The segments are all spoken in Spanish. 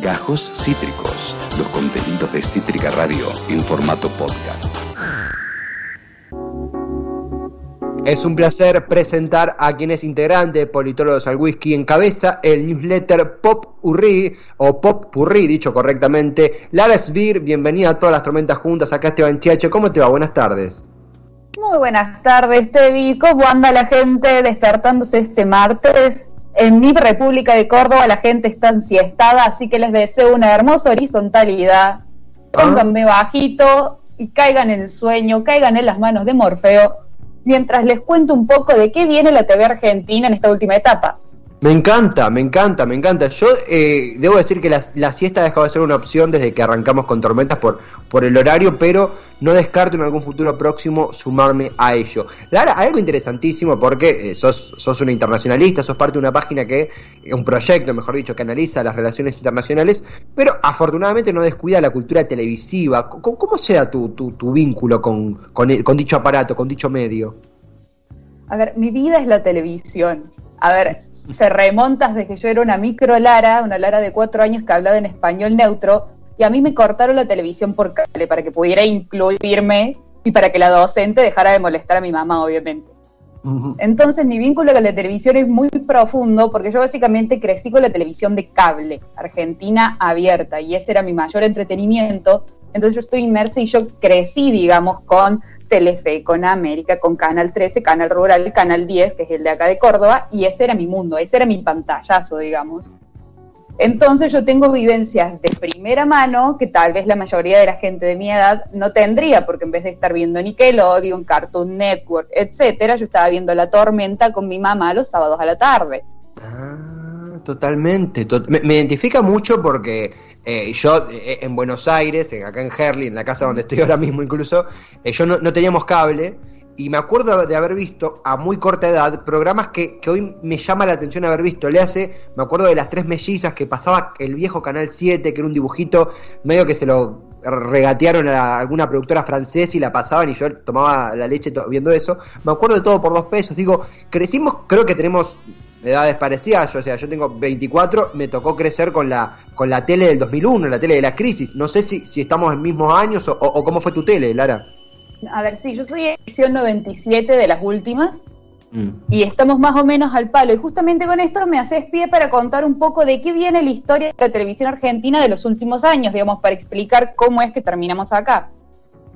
Gajos Cítricos, los contenidos de Cítrica Radio en formato podcast. Es un placer presentar a quien es integrante de Politólogos al Whisky en cabeza el newsletter Pop Urri, o Pop Purri, dicho correctamente. Lara Svir, bienvenida a todas las tormentas juntas. Acá Esteban Chiacho, ¿cómo te va? Buenas tardes. Muy buenas tardes, Tevi. ¿Cómo anda la gente despertándose este martes? En mi República de Córdoba la gente está ensiestada, así que les deseo una hermosa horizontalidad. Pónganme bajito y caigan en el sueño, caigan en las manos de Morfeo, mientras les cuento un poco de qué viene la TV Argentina en esta última etapa. Me encanta, me encanta, me encanta. Yo eh, debo decir que la, siesta ha dejado de ser una opción desde que arrancamos con tormentas por, el horario, pero no descarto en algún futuro próximo sumarme a ello. Lara, algo interesantísimo porque eh, sos, sos una internacionalista, sos parte de una página que, un proyecto, mejor dicho, que analiza las relaciones internacionales, pero afortunadamente no descuida la cultura televisiva. ¿Cómo, cómo sea tu, tu, tu vínculo con, con, con dicho aparato, con dicho medio? A ver, mi vida es la televisión. A ver, se remonta desde que yo era una micro Lara, una Lara de cuatro años que hablaba en español neutro, y a mí me cortaron la televisión por cable para que pudiera incluirme y para que la docente dejara de molestar a mi mamá, obviamente. Entonces mi vínculo con la televisión es muy profundo porque yo básicamente crecí con la televisión de cable, Argentina abierta, y ese era mi mayor entretenimiento. Entonces yo estoy inmersa y yo crecí, digamos, con Telefe, con América, con Canal 13, Canal Rural, Canal 10, que es el de acá de Córdoba, y ese era mi mundo, ese era mi pantallazo, digamos. Entonces yo tengo vivencias de primera mano que tal vez la mayoría de la gente de mi edad no tendría, porque en vez de estar viendo Nickelodeon, Cartoon Network, etcétera, yo estaba viendo La Tormenta con mi mamá los sábados a la tarde. Ah, totalmente. me identifica mucho porque eh, yo eh, en Buenos Aires, acá en Herley, en la casa donde estoy ahora mismo incluso, eh, yo no, teníamos cable y me acuerdo de haber visto a muy corta edad programas que, hoy me llama la atención haber visto. Le hace, me acuerdo de las tres mellizas que pasaba el viejo Canal 7, que era un dibujito medio que se lo regatearon a alguna productora francesa y la pasaban y yo tomaba la leche viendo eso. Me acuerdo de todo por dos pesos. Digo, crecimos, creo que tenemos edades parecidas, yo, o sea, yo tengo 24, me tocó crecer con la con la tele del 2001, la tele de la crisis. No sé si, si estamos en mismos años o, cómo fue tu tele, Lara. A ver, sí, yo soy edición 97 de las últimas mm. y estamos más o menos al palo. Y justamente con esto me haces pie para contar un poco de qué viene la historia de la televisión argentina de los últimos años, digamos, para explicar cómo es que terminamos acá.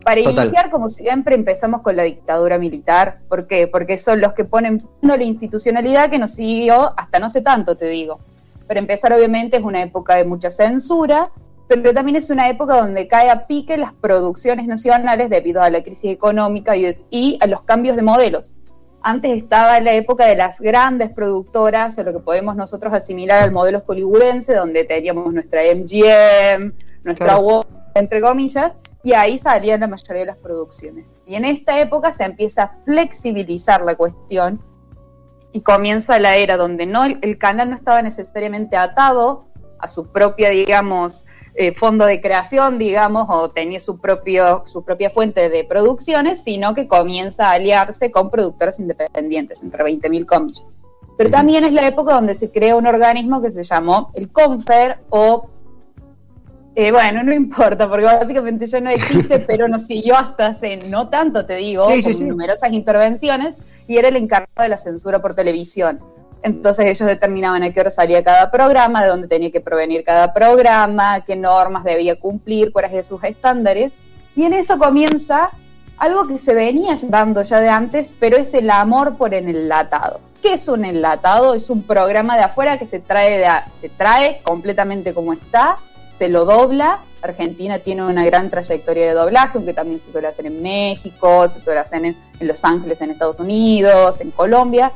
Para iniciar, como siempre, empezamos con la dictadura militar. ¿Por qué? Porque son los que ponen la institucionalidad que nos siguió hasta no sé tanto, te digo. Para empezar, obviamente, es una época de mucha censura, pero también es una época donde cae a pique las producciones nacionales debido a la crisis económica y, a los cambios de modelos. Antes estaba la época de las grandes productoras, o lo que podemos nosotros asimilar al modelo hollywoodense, donde teníamos nuestra MGM, nuestra claro. entre comillas, y ahí salían la mayoría de las producciones. Y en esta época se empieza a flexibilizar la cuestión y comienza la era donde no el, canal no estaba necesariamente atado a su propia, digamos, eh, fondo de creación, digamos, o tenía su, propio, su propia fuente de producciones, sino que comienza a aliarse con productores independientes, entre 20.000 comillas. Pero también es la época donde se crea un organismo que se llamó el CONFER o eh, bueno, no importa, porque básicamente ya no existe, pero nos siguió hasta hace no tanto, te digo, con numerosas intervenciones, y era el encargado de la censura por televisión. Entonces ellos determinaban a qué hora salía cada programa, de dónde tenía que provenir cada programa, qué normas debía cumplir, cuáles eran sus estándares. Y en eso comienza algo que se venía dando ya de antes, pero es el amor por el enlatado. ¿Qué es un enlatado? Es un programa de afuera que se trae, de se trae completamente como está se lo dobla. Argentina tiene una gran trayectoria de doblaje, aunque también se suele hacer en México, se suele hacer en, Los Ángeles, en Estados Unidos, en Colombia.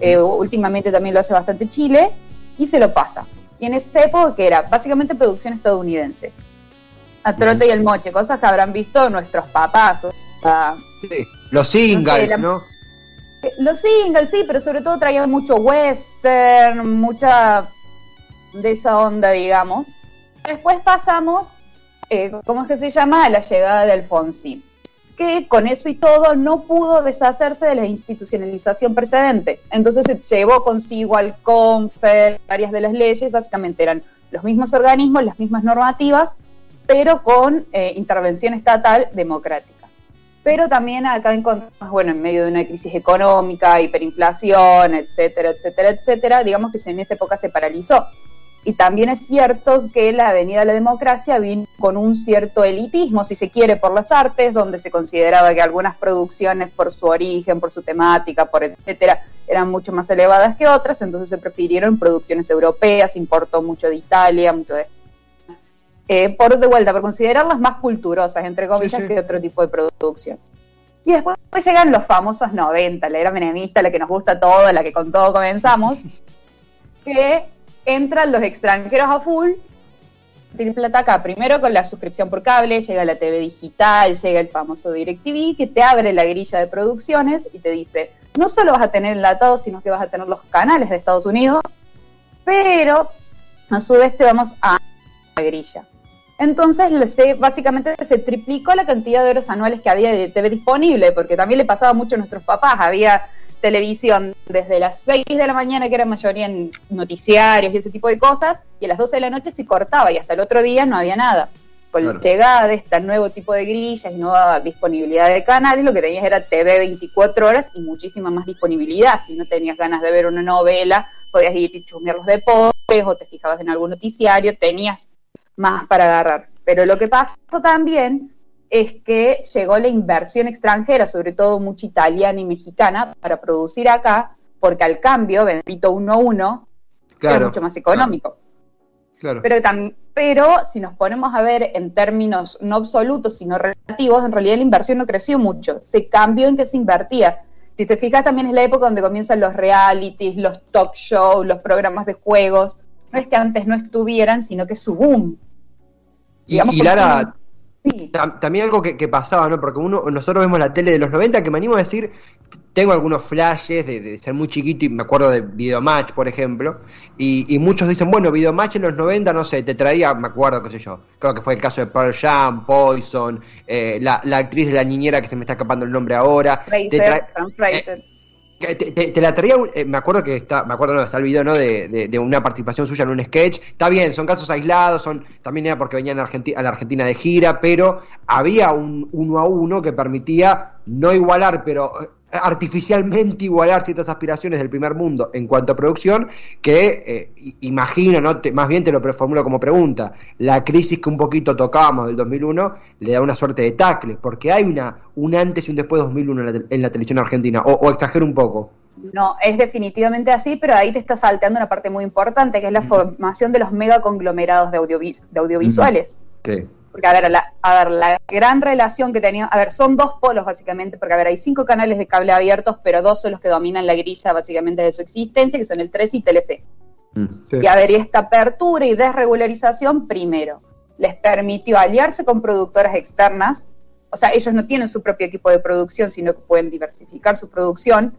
Eh, últimamente también lo hace bastante Chile y se lo pasa. Y en esa época que era básicamente producción estadounidense. A trote y el moche, cosas que habrán visto nuestros papás. los singles, ¿no? Eh, los singles, sí, pero sobre todo traían mucho western, mucha de esa onda, digamos. Después pasamos, eh, ¿cómo es que se llama? A la llegada de Alfonsín, que con eso y todo no pudo deshacerse de la institucionalización precedente. Entonces se llevó consigo al CONFER, varias de las leyes, básicamente eran los mismos organismos, las mismas normativas, pero con eh, intervención estatal democrática. Pero también acá encontramos, bueno, en medio de una crisis económica, hiperinflación, etcétera, etcétera, etcétera, digamos que en esa época se paralizó. Y también es cierto que la Avenida de la Democracia vino con un cierto elitismo, si se quiere, por las artes, donde se consideraba que algunas producciones, por su origen, por su temática, por etcétera, eran mucho más elevadas que otras, entonces se prefirieron producciones europeas, importó mucho de Italia, mucho de... Eh, por de vuelta, por considerarlas más culturosas, entre comillas, que otro tipo de producción. Y después llegan los famosos 90, la era menemista, la que nos gusta todo, la que con todo comenzamos, que entran los extranjeros a full, tienen plata acá, primero con la suscripción por cable, llega la TV digital, llega el famoso DirecTV, que te abre la grilla de producciones y te dice, no solo vas a tener enlatados, sino que vas a tener los canales de Estados Unidos, pero a su vez te vamos a la grilla. Entonces, básicamente se triplicó la cantidad de horas anuales que había de TV disponible, porque también le pasaba mucho a nuestros papás, había televisión desde las 6 de la mañana, que era mayoría en noticiarios y ese tipo de cosas, y a las 12 de la noche se cortaba y hasta el otro día no había nada. Con la llegada de este nuevo tipo de grillas y nueva disponibilidad de canales, lo que tenías era TV 24 horas y muchísima más disponibilidad. Si no tenías ganas de ver una novela, podías ir y chusmear los deportes o te fijabas en algún noticiario, tenías más para agarrar. Pero lo que pasó también es que llegó la inversión extranjera, sobre todo mucha italiana y mexicana, para producir acá, porque al cambio, bendito uno a uno, es mucho más económico. Pero, pero si nos ponemos a ver en términos no absolutos, sino relativos, en realidad la inversión no creció mucho. Se cambió en que se invertía. Si te fijas, también es la época donde comienzan los realities, los talk shows, los programas de juegos. No es que antes no estuvieran, sino que su boom. y, Lara, también algo que, pasaba, ¿no? Porque uno, nosotros vemos la tele de los 90, que me animo a decir, tengo algunos flashes de, ser muy chiquito y me acuerdo de Videomatch, por ejemplo, y, muchos dicen, bueno, Videomatch en los 90, no sé, te traía, me acuerdo, qué sé yo, creo que fue el caso de Pearl Jam, Poison, eh, la, actriz de la niñera que se me está escapando el nombre ahora. Te, la traía, eh, me acuerdo que está, me acuerdo, no, está el video, ¿no? De, de, una participación suya en un sketch. Está bien, son casos aislados, son, también era porque venían a, a la Argentina de gira, pero había un uno a uno que permitía no igualar, pero eh, artificialmente igualar ciertas aspiraciones del primer mundo en cuanto a producción, que eh, imagino, ¿no? más bien te lo formulo como pregunta, la crisis que un poquito tocábamos del 2001 le da una suerte de tacle, porque hay una un antes y un después de 2001 en la, televisión argentina, o, exagero un poco. No, es definitivamente así, pero ahí te está salteando una parte muy importante, que es la formación de los megaconglomerados de, de audiovisuales. Sí. Porque, a ver, la, a ver, la gran relación que tenía, a ver, son dos polos básicamente, porque, a ver, hay cinco canales de cable abiertos, pero dos son los que dominan la grilla básicamente de su existencia, que son el 3 y Telefe. Mm, y, a ver, y esta apertura y desregularización, primero, les permitió aliarse con productoras externas, o sea, ellos no tienen su propio equipo de producción, sino que pueden diversificar su producción,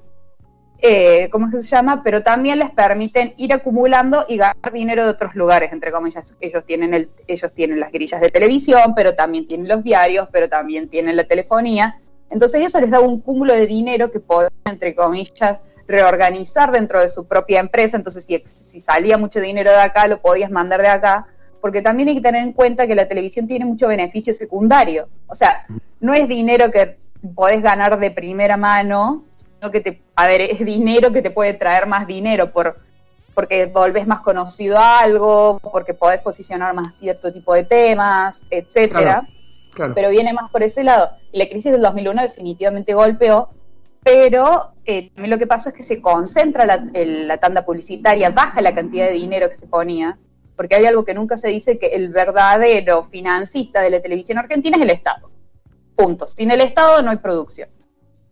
eh, ¿cómo se llama? Pero también les permiten ir acumulando y ganar dinero de otros lugares, entre comillas. Ellos tienen, el, ellos tienen las grillas de televisión, pero también tienen los diarios, pero también tienen la telefonía. Entonces eso les da un cúmulo de dinero que pueden, entre comillas, reorganizar dentro de su propia empresa. Entonces si, si salía mucho dinero de acá, lo podías mandar de acá. Porque también hay que tener en cuenta que la televisión tiene mucho beneficio secundario. O sea, no es dinero que podés ganar de primera mano, que te, a ver, es dinero que te puede traer más dinero por, porque volvés más conocido a algo, porque podés posicionar más cierto tipo de temas, etcétera. Pero viene más por ese lado. La crisis del 2001 definitivamente golpeó, pero eh, también lo que pasó es que se concentra la, la tanda publicitaria, baja la cantidad de dinero que se ponía, porque hay algo que nunca se dice, que el verdadero financista de la televisión argentina es el Estado. Punto. Sin el Estado no hay producción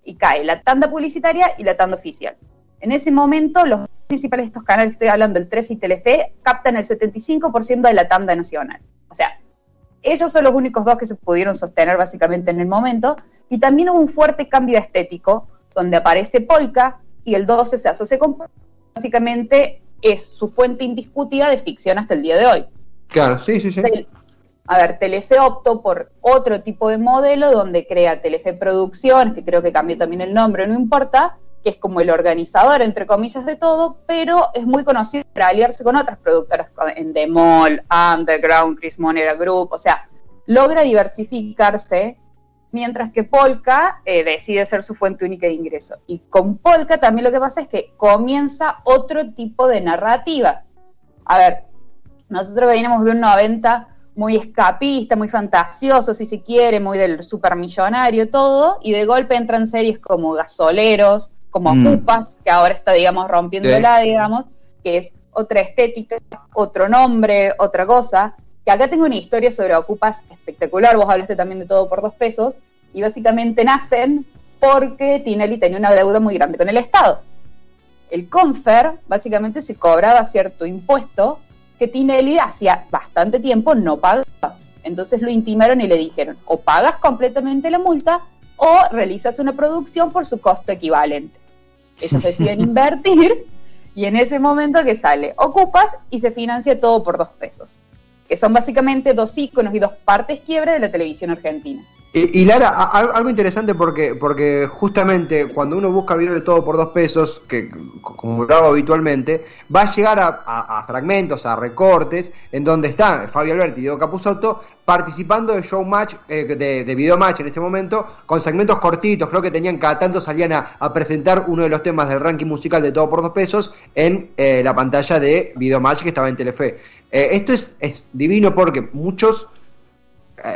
y cae la tanda publicitaria y la tanda oficial. En ese momento, los principales de estos canales, estoy hablando del 3 y Telefe, captan el 75% de la tanda nacional. O sea, ellos son los únicos dos que se pudieron sostener básicamente en el momento. Y también hubo un fuerte cambio estético, donde aparece Polka y el 12 se asocia con básicamente es su fuente indiscutida de ficción hasta el día de hoy. Claro, sí, sí, sí. A ver, Telefe optó por otro tipo de modelo donde crea Telefe Producciones, que creo que cambió también el nombre, no importa, que es como el organizador, entre comillas, de todo, pero es muy conocido por aliarse con otras productoras, en Mall, Underground, Chris Monera Group, o sea, logra diversificarse, mientras que Polka eh, decide ser su fuente única de ingreso. Y con Polka también lo que pasa es que comienza otro tipo de narrativa. A ver, nosotros venimos de un 90 muy escapista, muy fantasioso, si se quiere, muy del supermillonario, todo, y de golpe entran series como Gasoleros, como mm. que ahora está, digamos, rompiéndola, digamos, que es otra estética, otro nombre, otra cosa, que acá tengo una historia sobre Ocupas espectacular, vos hablaste también de todo por dos pesos, y básicamente nacen porque Tinelli tenía una deuda muy grande con el Estado. El Confer básicamente se cobraba cierto impuesto que Tinelli hacía bastante tiempo no pagaba. Entonces lo intimaron y le dijeron, o pagas completamente la multa o realizas una producción por su costo equivalente. Ellos deciden invertir y en ese momento que sale, ocupas y se financia todo por dos pesos, que son básicamente dos íconos y dos partes quiebre de la televisión argentina. Y, Lara, algo interesante porque, porque justamente cuando uno busca videos de todo por dos pesos, que como lo hago habitualmente, va a llegar a, fragmentos, a recortes, en donde están Fabio Alberti y Diego Capusotto participando de show match, eh, de, video match en ese momento, con segmentos cortitos, creo que tenían cada tanto salían a, presentar uno de los temas del ranking musical de todo por dos pesos en eh, la pantalla de video match que estaba en Telefe. Eh, esto es, es divino porque muchos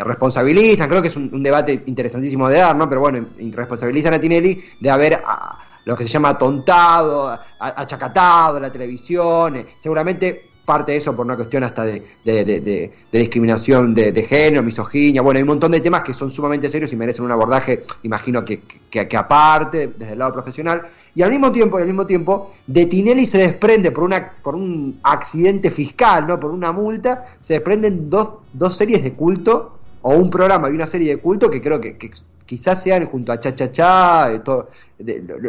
responsabilizan, creo que es un, debate interesantísimo de dar, ¿no? Pero bueno, responsabilizan a Tinelli de haber a, lo que se llama tontado, achacatado la televisión, eh, seguramente parte de eso por una cuestión hasta de, de, discriminación de, género, misoginia, bueno, hay un montón de temas que son sumamente serios y merecen un abordaje, imagino que, que, aparte, desde el lado profesional, y al mismo tiempo, y al mismo tiempo, de Tinelli se desprende por una, por un accidente fiscal, ¿no? Por una multa, se desprenden dos, dos series de culto o un programa y una serie de culto que creo que, quizás sean junto a Cha Cha Cha,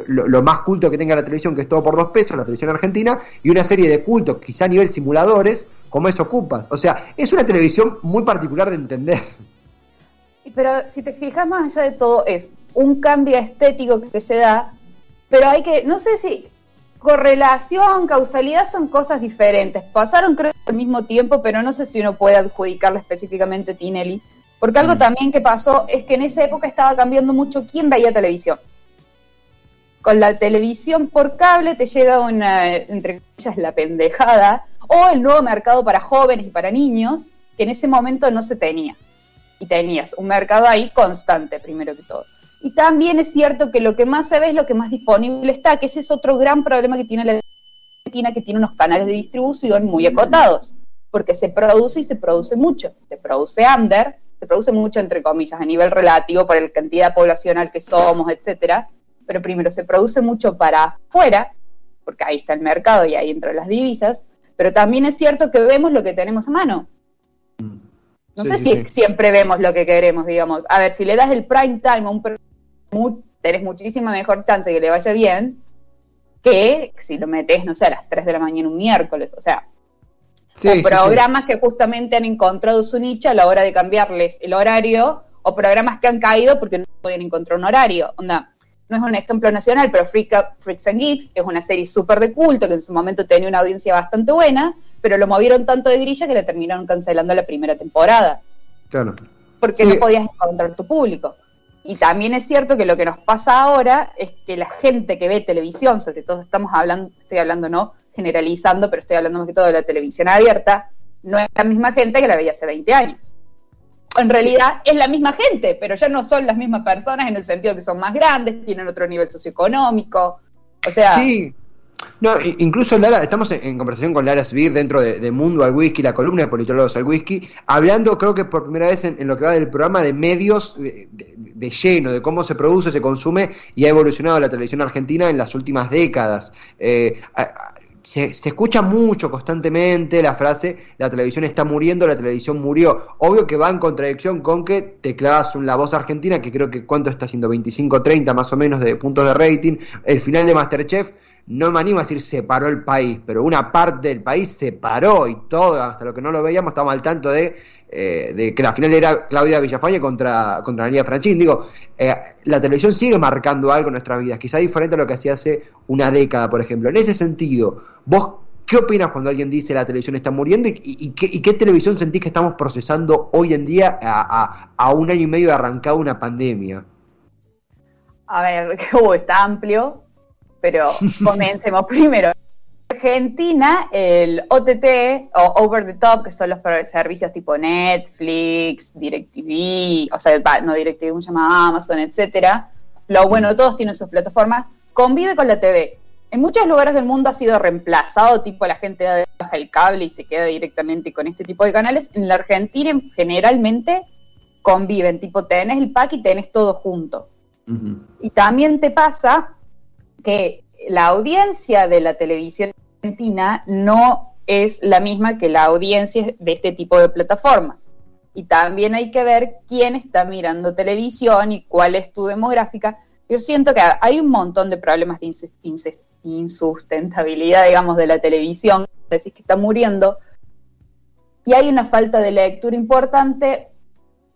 lo, más culto que tenga la televisión, que es todo por dos pesos, la televisión argentina, y una serie de cultos, quizá a nivel simuladores, como es Ocupas. O sea, es una televisión muy particular de entender. Pero si te fijas más allá de todo, es un cambio estético que se da, pero hay que, no sé si correlación, causalidad son cosas diferentes. Pasaron creo al mismo tiempo, pero no sé si uno puede adjudicarle específicamente a Tinelli porque algo mm. también que pasó es que en esa época estaba cambiando mucho quién veía televisión. Con la televisión por cable te llega una, entre comillas, la pendejada, o el nuevo mercado para jóvenes y para niños, que en ese momento no se tenía. Y tenías un mercado ahí constante, primero que todo. Y también es cierto que lo que más se ve es lo que más disponible está, que ese es otro gran problema que tiene la Argentina, que tiene unos canales de distribución muy acotados, porque se produce y se produce mucho. Se produce under, se produce mucho, entre comillas, a nivel relativo por la cantidad poblacional que somos, etcétera. Pero primero, se produce mucho para afuera, porque ahí está el mercado y ahí entran las divisas, pero también es cierto que vemos lo que tenemos a mano. Mm. No sé si siempre vemos lo que queremos, digamos. A ver, si le das el prime time a un tenés muchísima mejor chance de que le vaya bien que si lo metes, no sé, a las 3 de la mañana un miércoles. O sea, o programas que justamente han encontrado su nicho a la hora de cambiarles el horario, o programas que han caído porque no pueden encontrar un horario. Onda, no es un ejemplo nacional, pero Freaks and Geeks es una serie súper de culto que en su momento tenía una audiencia bastante buena, pero lo movieron tanto de grilla que le terminaron cancelando la primera temporada. Claro. Porque no podías encontrar tu público. Y también es cierto que lo que nos pasa ahora es que la gente que ve televisión, sobre todo estamos hablando, estoy hablando, ¿no? Generalizando, pero estoy hablando más que todo de la televisión abierta, no es la misma gente que la veía hace 20 años. En realidad es la misma gente, pero ya no son las mismas personas en el sentido que son más grandes, tienen otro nivel socioeconómico. O sea. Sí. No, incluso Lara, estamos en, conversación con Lara Svir dentro de, Mundo al Whisky, la columna de politólogos al whisky, hablando creo que por primera vez en, lo que va del programa de medios de, lleno, de cómo se produce, se consume y ha evolucionado la televisión argentina en las últimas décadas. Eh, se, escucha mucho constantemente la frase la televisión está muriendo, la televisión murió. Obvio que va en contradicción con que te clavas la voz argentina, que creo que cuánto está haciendo, 25, 30 más o menos de puntos de rating. El final de Masterchef no me animo a decir separó el país, pero una parte del país se paró y todo, hasta lo que no lo veíamos, estábamos al tanto de, eh, que la final era Claudia Villafañe contra, contra Franchín. Digo, eh, la televisión sigue marcando algo en nuestras vidas, quizá diferente a lo que hacía hace una década, por ejemplo. En ese sentido, ¿vos qué opinas cuando alguien dice la televisión está muriendo y, qué, televisión sentís que estamos procesando hoy en día a, a, un año y medio de arrancado una pandemia? A ver, está amplio pero comencemos primero. Argentina, el OTT o Over the Top, que son los servicios tipo Netflix, DirecTV, o sea, no DirecTV, se llama Amazon, etcétera. Lo bueno, todos tienen sus plataformas, convive con la TV. En muchos lugares del mundo ha sido reemplazado, tipo la gente baja el cable y se queda directamente con este tipo de canales. En la Argentina generalmente conviven, tipo tenés el pack y tenés todo junto. Y también te pasa que la audiencia de la televisión argentina no es la misma que la audiencia de este tipo de plataformas. Y también hay que ver quién está mirando televisión y cuál es tu demográfica. Yo siento que hay un montón de problemas de insustentabilidad, digamos, de la televisión, decís que está muriendo, y hay una falta de lectura importante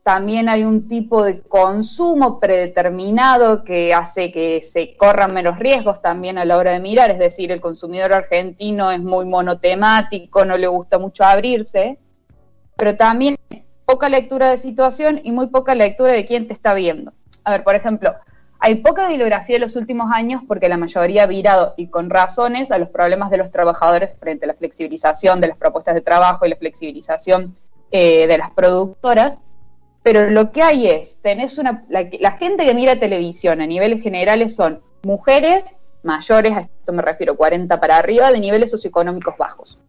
también hay un tipo de consumo predeterminado que hace que se corran menos riesgos también a la hora de mirar, es decir, el consumidor argentino es muy monotemático, no le gusta mucho abrirse, pero también poca lectura de situación y muy poca lectura de quién te está viendo. A ver, por ejemplo, hay poca bibliografía en los últimos años porque la mayoría ha virado, y con razones, a los problemas de los trabajadores frente a la flexibilización de las propuestas de trabajo y la flexibilización eh, de las productoras pero lo que hay es, tenés una, la, gente que mira televisión a niveles generales son mujeres mayores, a esto me refiero 40 para arriba, de niveles socioeconómicos bajos.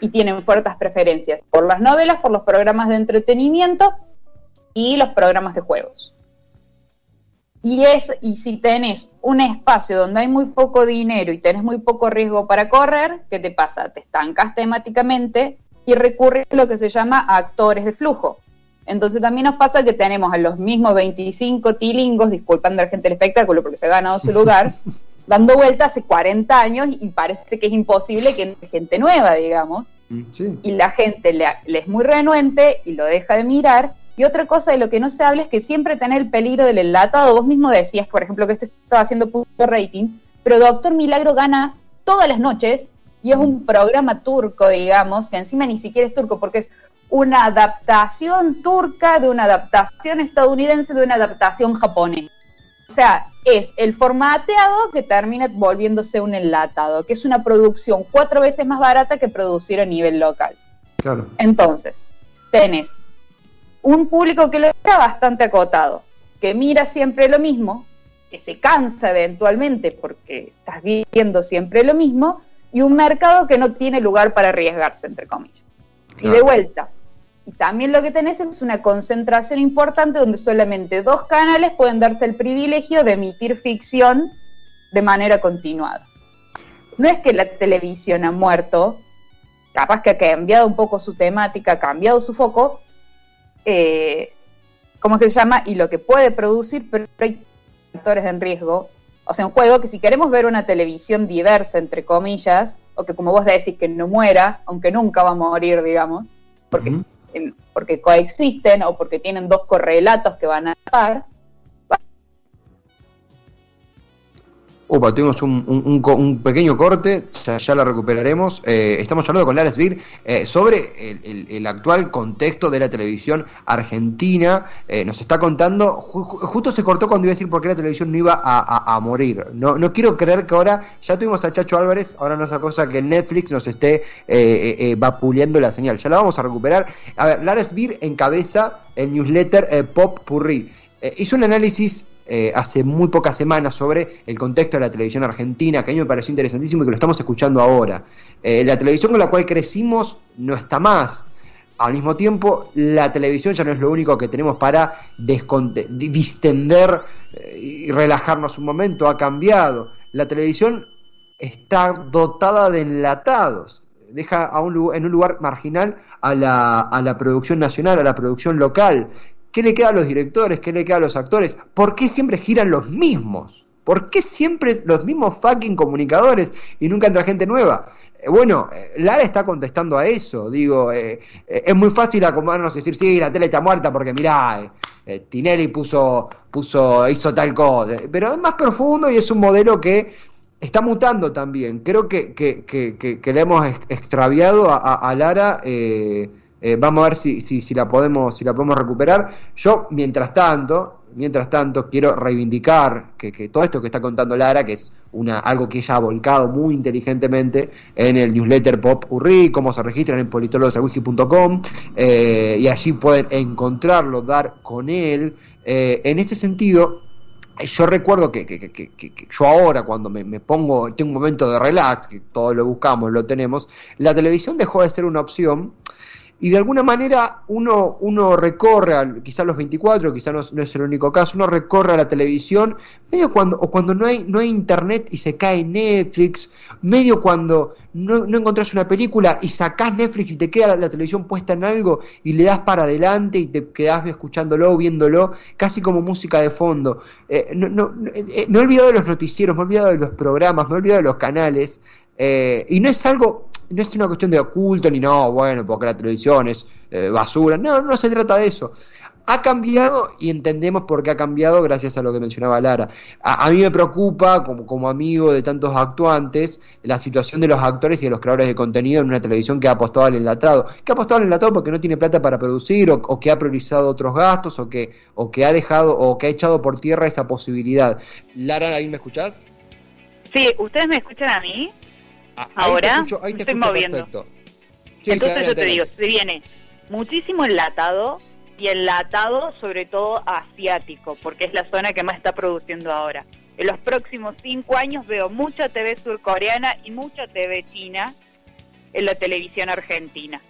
Y tienen fuertes preferencias por las novelas, por los programas de entretenimiento y los programas de juegos. Y, es, y si tenés un espacio donde hay muy poco dinero y tenés muy poco riesgo para correr, ¿qué te pasa? Te estancas temáticamente y recurres a lo que se llama actores de flujo. Entonces también nos pasa que tenemos a los mismos 25 tilingos, disculpando a la gente del espectáculo porque se ha ganado su lugar, dando vuelta hace 40 años y parece que es imposible que gente nueva, digamos. Mm, y la gente le, es muy renuente y lo deja de mirar. Y otra cosa de lo que no se habla es que siempre tiene el peligro del enlatado. Vos mismo decías, por ejemplo, que esto estaba haciendo punto rating, pero Doctor Milagro gana todas las noches y es un programa turco, digamos, que encima ni siquiera es turco porque es una adaptación turca de una adaptación estadounidense de una adaptación japonesa. O sea, es el formateado que termina volviéndose un enlatado, que es una producción cuatro veces más barata que producir a nivel local. Claro. Entonces, tenés un público que lo está bastante acotado, que mira siempre lo mismo, que se cansa eventualmente porque estás viendo siempre lo mismo, y un mercado que no tiene lugar para arriesgarse, entre comillas. Y de vuelta, y también lo que tenés es una concentración importante donde solamente dos canales pueden darse el privilegio de emitir ficción de manera continuada. No es que la televisión ha muerto, capaz que ha cambiado un poco su temática, ha cambiado su foco, eh, ¿cómo se llama? Y lo que puede producir, pero hay factores en riesgo. O sea, un juego que si queremos ver una televisión diversa, entre comillas, o que como vos decís que no muera, aunque nunca va a morir, digamos, porque porque coexisten o porque tienen dos correlatos que van a par, Opa, tuvimos un, pequeño corte, ya, la recuperaremos. Eh, estamos hablando con Lara Svir eh, sobre el, actual contexto de la televisión argentina. Eh, nos está contando, justo se cortó cuando iba a decir por qué la televisión no iba a, morir. No, no quiero creer que ahora, ya tuvimos a Chacho Álvarez, ahora no es cosa que Netflix nos esté vapuleando la señal. Ya la vamos a recuperar. A ver, Lara Svir encabeza el newsletter Pop Purri. hizo un análisis eh, hace muy pocas semanas sobre el contexto de la televisión argentina, que a mí me pareció interesantísimo y que lo estamos escuchando ahora. Eh, la televisión con la cual crecimos no está más. Al mismo tiempo, la televisión ya no es lo único que tenemos para distender eh, y relajarnos un momento, ha cambiado. La televisión está dotada de enlatados, deja a un, en un lugar marginal a la, a la producción nacional, a la producción local, ¿Qué le queda a los directores? ¿Qué le queda a los actores? ¿Por qué siempre giran los mismos? ¿Por qué siempre los mismos fucking comunicadores y nunca entra gente nueva? Eh, bueno, eh, Lara está contestando a eso. Digo, eh, es muy fácil acomodarnos y decir, sí, la tele está muerta porque mirá, Tinelli puso, puso, hizo tal cosa. Pero es más profundo y es un modelo que está mutando también. Creo que, que, que, que le hemos extraviado a, Lara. Vamos a ver si, si, si, la podemos, si la podemos recuperar. Yo, mientras tanto, mientras tanto, quiero reivindicar que, todo esto que está contando Lara, que es una, algo que ella ha volcado muy inteligentemente en el newsletter Pop Urri, cómo se registran en politologosawiki.com, eh, y allí pueden encontrarlo, dar con él. Eh, en ese sentido, yo recuerdo que, que, que, que, yo ahora cuando me, me, pongo, tengo un momento de relax, que todos lo buscamos, lo tenemos, la televisión dejó de ser una opción y de alguna manera uno, uno recorre, quizás los 24, quizás no, es el único caso, uno recorre a la televisión, medio cuando, o cuando no hay, no hay internet y se cae Netflix, medio cuando no, no encontrás una película y sacás Netflix y te queda la, televisión puesta en algo y le das para adelante y te quedás escuchándolo, viéndolo, casi como música de fondo. Eh, no, no, eh, me he olvidado de los noticieros, me he olvidado de los programas, me he olvidado de los canales, eh, y no es algo no es una cuestión de oculto ni no, bueno, porque la televisión es eh, basura. No, no se trata de eso. Ha cambiado y entendemos por qué ha cambiado gracias a lo que mencionaba Lara. A, mí me preocupa, como, como amigo de tantos actuantes, la situación de los actores y de los creadores de contenido en una televisión que ha apostado al enlatado. Que ha apostado al enlatado porque no tiene plata para producir o, que ha priorizado otros gastos o que, o que ha dejado o que ha echado por tierra esa posibilidad. Lara, ¿ahí me escuchás? Sí, ¿ustedes me escuchan a mí? Ah, ahora estoy moviendo. Entonces yo te digo, se viene muchísimo enlatado y enlatado sobre todo asiático, porque es la zona que más está produciendo ahora. En los próximos cinco años veo mucha TV surcoreana y mucha TV china en la televisión argentina.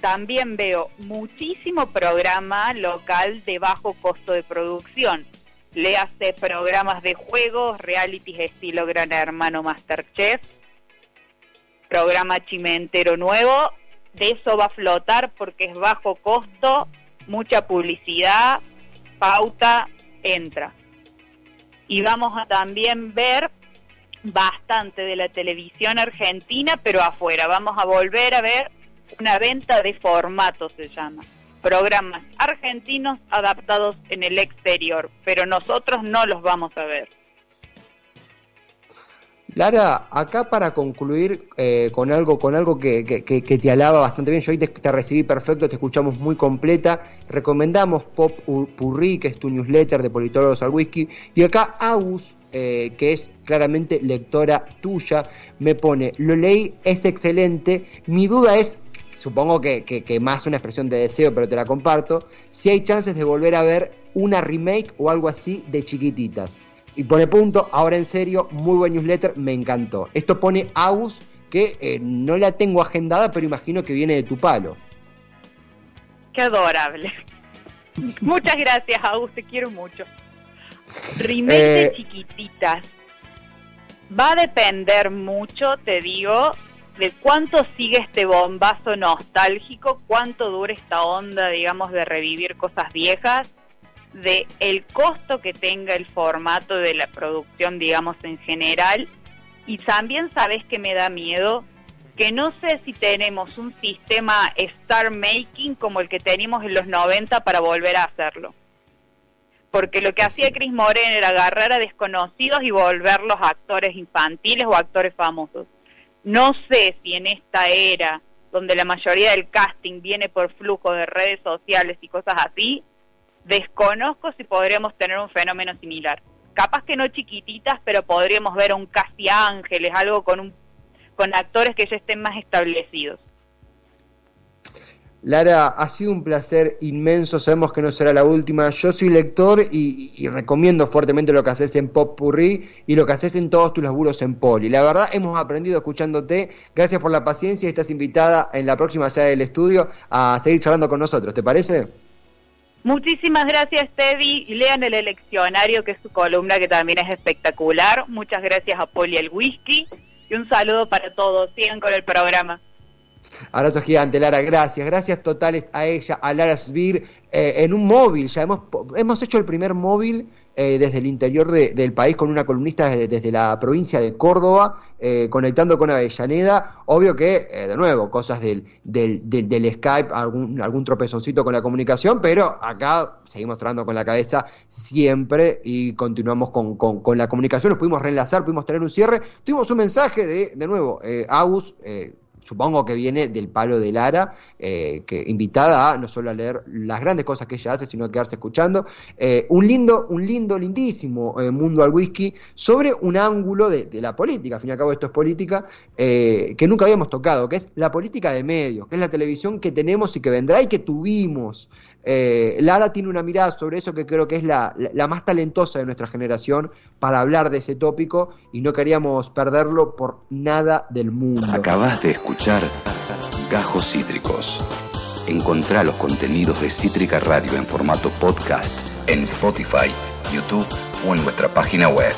También veo muchísimo programa local de bajo costo de producción. Le hace programas de juegos, realities estilo Gran Hermano Masterchef, programa chimentero nuevo, de eso va a flotar porque es bajo costo, mucha publicidad, pauta, entra. Y vamos a también ver bastante de la televisión argentina, pero afuera. Vamos a volver a ver una venta de formato, se llama. Programas argentinos adaptados en el exterior, pero nosotros no los vamos a ver. Lara, acá para concluir eh, con algo, con algo que, te alaba bastante bien, yo hoy te, recibí perfecto, te escuchamos muy completa, recomendamos Pop Purri, que es tu newsletter de Politólogos al Whisky, y acá Agus, eh, que es claramente lectora tuya, me pone, lo leí, es excelente, mi duda es, supongo que, que más una expresión de deseo, pero te la comparto, si hay chances de volver a ver una remake o algo así de chiquititas. Y pone punto, ahora en serio, muy buen newsletter, me encantó. Esto pone Agus, que eh, no la tengo agendada, pero imagino que viene de tu palo. Qué adorable. Muchas gracias, Agus, te quiero mucho. Remake eh, chiquititas. Va a depender mucho, te digo, de cuánto sigue este bombazo nostálgico, cuánto dura esta onda, digamos, de revivir cosas viejas de el costo que tenga el formato de la producción, digamos, en general. Y también sabes que me da miedo que no sé si tenemos un sistema star making como el que teníamos en los 90 para volver a hacerlo. Porque lo que hacía Chris Moren era agarrar a desconocidos y volverlos actores infantiles o actores famosos. No sé si en esta era, donde la mayoría del casting viene por flujo de redes sociales y cosas así, desconozco si podríamos tener un fenómeno similar. Capaz que no chiquititas, pero podríamos ver un casi ángeles, algo con, un, con actores que ya estén más establecidos. Lara, ha sido un placer inmenso, sabemos que no será la última. Yo soy lector y, recomiendo fuertemente lo que haces en Pop Purri y lo que haces en todos tus laburos en Poli. La verdad, hemos aprendido escuchándote. Gracias por la paciencia y estás invitada en la próxima ya del estudio a seguir charlando con nosotros. ¿Te parece? Muchísimas gracias, Teddy. Lean el eleccionario, que es su columna, que también es espectacular. Muchas gracias a Poli el Whisky. Y un saludo para todos. Sigan con el programa. Abrazo gigante, Lara. Gracias. Gracias totales a ella, a Lara Svir, eh, en un móvil. Ya hemos, hemos hecho el primer móvil eh, desde el interior del país con una columnista desde, la provincia de Córdoba, eh, conectando con Avellaneda. Obvio que, eh, de nuevo, cosas del, del, del, Skype, algún, algún tropezoncito con la comunicación, pero acá seguimos trabajando con la cabeza siempre y continuamos con, con, la comunicación. Nos pudimos reenlazar, pudimos tener un cierre. Tuvimos un mensaje de, de nuevo, Agus supongo que viene del palo de Lara, eh, que invitada a no solo a leer las grandes cosas que ella hace, sino a quedarse escuchando. Eh, un lindo, un lindo, lindísimo eh, mundo al whisky sobre un ángulo de, la política, al fin y al cabo esto es política, que nunca habíamos tocado, que es la política de medios, que es la televisión que tenemos y que vendrá y que tuvimos. Lara tiene una mirada sobre eso que creo que es la, la, más talentosa de nuestra generación para hablar de ese tópico y no queríamos perderlo por nada del mundo. Acabas de escuchar Gajos Cítricos. Encontrá los contenidos de Cítrica Radio en formato podcast en Spotify, YouTube o en nuestra página web.